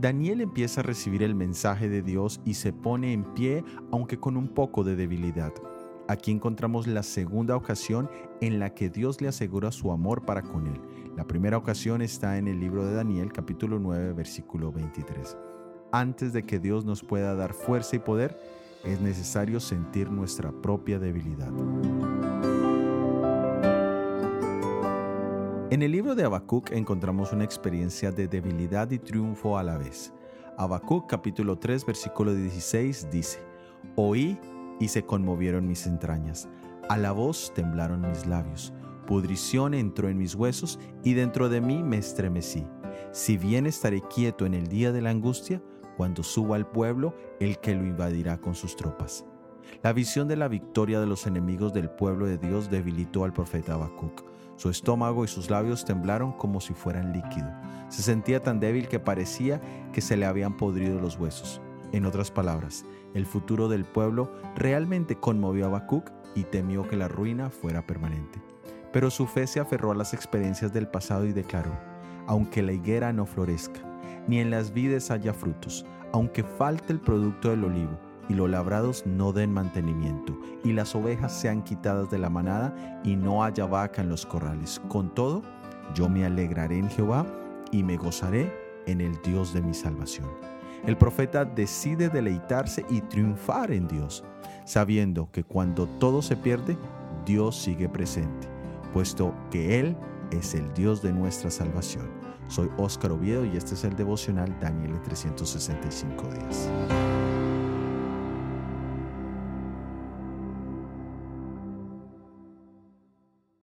Daniel empieza a recibir el mensaje de Dios y se pone en pie aunque con un poco de debilidad. Aquí encontramos la segunda ocasión en la que Dios le asegura su amor para con él. La primera ocasión está en el libro de Daniel capítulo 9 versículo 23. Antes de que Dios nos pueda dar fuerza y poder, es necesario sentir nuestra propia debilidad. En el libro de Habacuc encontramos una experiencia de debilidad y triunfo a la vez. Habacuc capítulo 3 versículo 16 dice, Oí y se conmovieron mis entrañas, a la voz temblaron mis labios, pudrición entró en mis huesos y dentro de mí me estremecí. Si bien estaré quieto en el día de la angustia, cuando suba al pueblo, el que lo invadirá con sus tropas. La visión de la victoria de los enemigos del pueblo de Dios debilitó al profeta Habacuc. Su estómago y sus labios temblaron como si fueran líquido. Se sentía tan débil que parecía que se le habían podrido los huesos. En otras palabras, el futuro del pueblo realmente conmovió a Habacuc y temió que la ruina fuera permanente. Pero su fe se aferró a las experiencias del pasado y declaró, aunque la higuera no florezca, ni en las vides haya frutos, aunque falte el producto del olivo, y los labrados no den mantenimiento, y las ovejas sean quitadas de la manada, y no haya vaca en los corrales. Con todo, yo me alegraré en Jehová, y me gozaré en el Dios de mi salvación. El profeta decide deleitarse y triunfar en Dios, sabiendo que cuando todo se pierde, Dios sigue presente, puesto que Él es el Dios de nuestra salvación. Soy Óscar Oviedo y este es el devocional Daniel 365 días.